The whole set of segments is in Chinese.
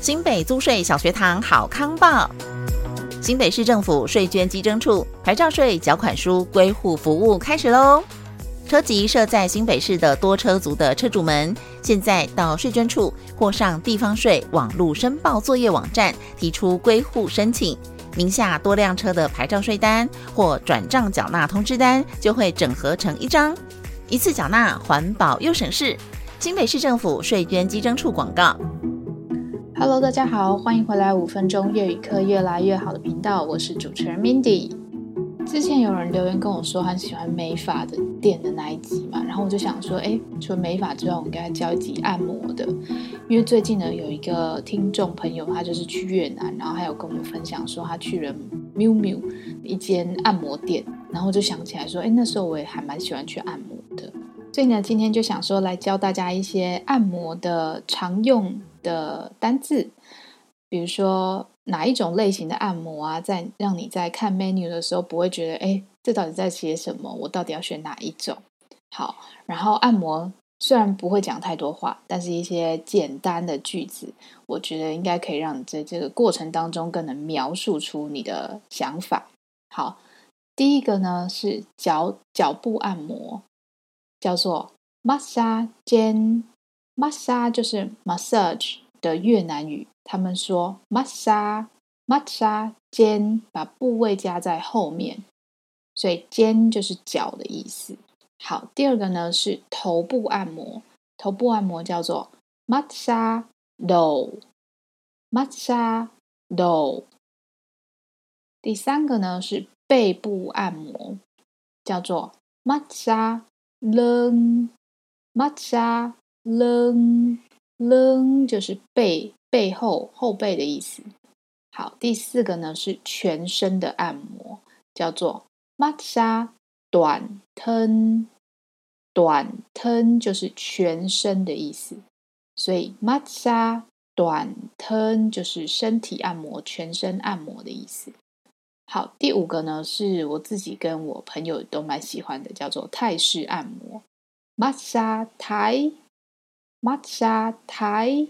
新北租税小学堂好康报，新北市政府税捐稽征处牌照税缴款书归户服务开始喽！车籍设在新北市的多车族的车主们，现在到税捐处或上地方税网络申报作业网站提出归户申请，名下多辆车的牌照税单或转账缴纳通知单就会整合成一张，一次缴纳，环保又省事。新北市政府税捐稽征处广告。Hello，大家好，欢迎回来五分钟粤语课越来越好的频道，我是主持人 Mindy。之前有人留言跟我说很喜欢美发的店的那一集嘛，然后我就想说，哎，除了美发之外，我应该教一集按摩的，因为最近呢有一个听众朋友，他就是去越南，然后还有跟我们分享说他去了 Miu Miu 一间按摩店，然后我就想起来说，哎，那时候我也还蛮喜欢去按摩的，所以呢，今天就想说来教大家一些按摩的常用的单字，比如说哪一种类型的按摩啊，在让你在看 menu 的时候不会觉得，哎，这到底在写什么？我到底要选哪一种？好，然后按摩虽然不会讲太多话，但是一些简单的句子，我觉得应该可以让你在这个过程当中更能描述出你的想法。好，第一个呢是脚脚部按摩，叫做 massage。masa 就是 massage 的越南语他们说 masa masa 肩把部位加在后面所以肩就是脚的意思。好第二个呢是头部按摩头部按摩叫做 masa do masa do 第三个呢是背部按摩叫做 masa lu masa massage lưng lưng 就是背背后后背的意思。好，第四个呢是全身的按摩，叫做 massage toàn thân toàn thân 就是全身的意思，所以 massage toàn thân 就是身体按摩、全身按摩的意思。好，第五个呢是我自己跟我朋友都蛮喜欢的，叫做泰式按摩 massage Thai。玛莎泰，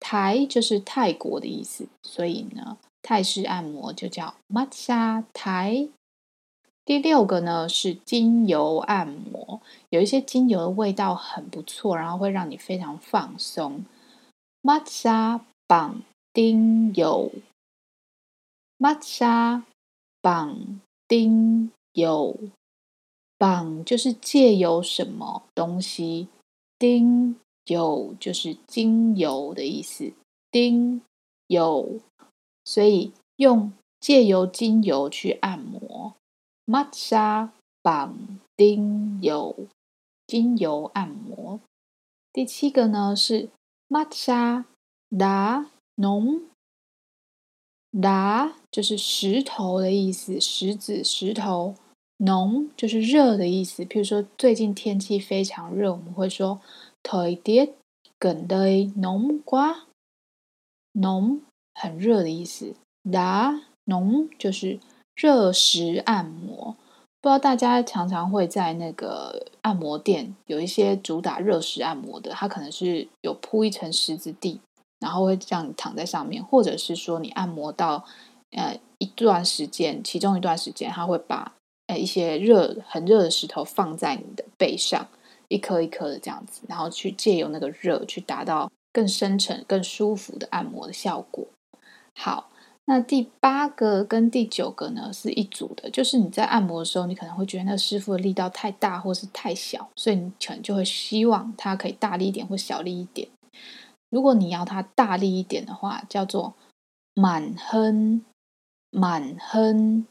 泰就是泰国的意思，所以呢，泰式按摩就叫玛莎泰。第六个呢是精油按摩，有一些精油的味道很不错，然后会让你非常放松。玛莎绑丁油，玛莎绑丁油，绑就是借由什么东西。丁油就是精油的意思，丁油，所以用借由精油去按摩，mat 沙绑精油，精油按摩。第七个呢是 massage đá nóng，đá 就是石头的意思，石子石头。浓就是热的意思，譬如说最近天气非常热，我们会说 thời tiết gần đây nóng quá，浓很热的意思。đá nóng 就是热石按摩，不知道大家常常会在那个按摩店有一些主打热石按摩的，它可能是有铺一层石子地，然后会让你躺在上面，或者是说你按摩到呃一段时间，其中一段时间它会把。一些热很热的石头放在你的背上，一颗一颗的这样子，然后去借由那个热去达到更深沉、更舒服的按摩的效果。好，那第八个跟第九个呢是一组的，就是你在按摩的时候，你可能会觉得那个师傅的力道太大或是太小，所以你可能就会希望他可以大力一点或小力一点。如果你要他大力一点的话，叫做满亨满亨。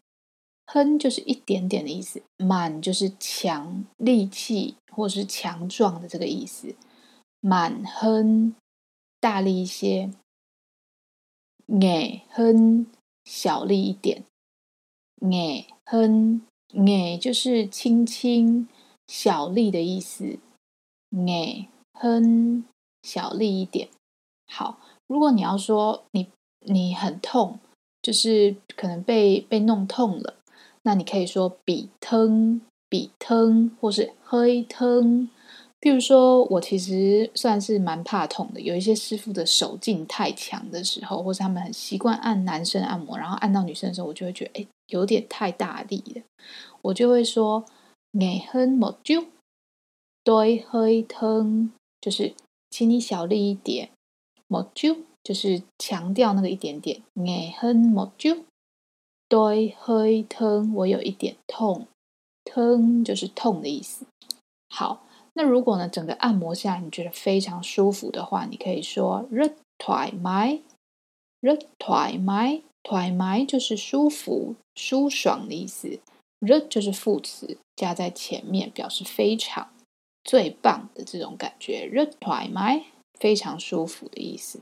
哼就是一点点的意思，满就是强力气或是强壮的这个意思。满哼大力一些，哎哼小力一点，哎哼哎就是轻轻小力的意思，哎哼小力一点。好，如果你要说你你很痛，就是可能被被弄痛了。那你可以说比疼、比疼，或是 hơi 疼、譬如说，我其实算是蛮怕痛的。有一些师傅的手劲太强的时候，或是他们很习惯按男生按摩，然后按到女生的时候，我就会觉得，哎，有点太大力了。我就会说，爱很莫就，对 hơi 疼，就是请你小力一点。莫就就是强调那个一点点，爱很莫就，对嘿疼，我有一点痛，疼就是痛的意思。好。那如果呢，整个按摩下你觉得非常舒服的话，你可以说 rất thoải mái，rất thoải mái，thoải mái 就是舒服、舒爽的意思，rất 就是副词加在前面，表示非常、最棒的这种感觉，rất thoải mái 非常舒服的意思。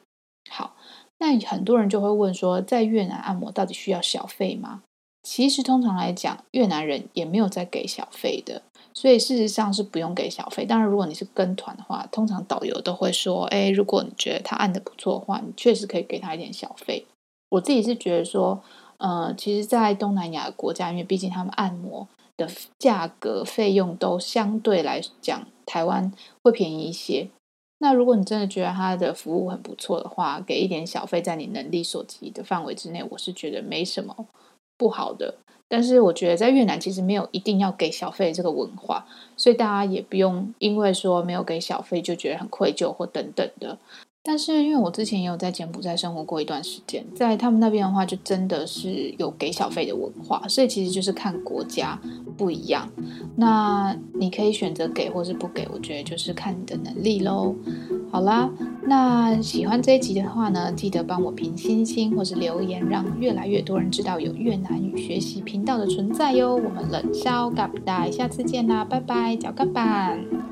好，那很多人就会问说，在越南按摩到底需要小费吗？其实通常来讲，越南人也没有在给小费的。所以事实上是不用给小费。当然，如果你是跟团的话，通常导游都会说：“哎，如果你觉得他按得不错的话，你确实可以给他一点小费。”我自己是觉得说，呃，其实，在东南亚国家，因为毕竟他们按摩的价格费用都相对来讲，台湾会便宜一些。那如果你真的觉得他的服务很不错的话，给一点小费，在你能力所及的范围之内，我是觉得没什么不好的。但是我觉得在越南其实没有一定要给小费这个文化，所以大家也不用因为说没有给小费就觉得很愧疚或等等的。但是因为我之前也有在柬埔寨生活过一段时间，在他们那边的话就真的是有给小费的文化，所以其实就是看国家不一样。那你可以选择给或是不给，我觉得就是看你的能力喽。好啦，那喜欢这一集的话呢，记得帮我评星星或是留言，让越来越多人知道有越南语学习频道的存在哟。我们冷笑咖不带，下次见啦，拜拜，脚个板。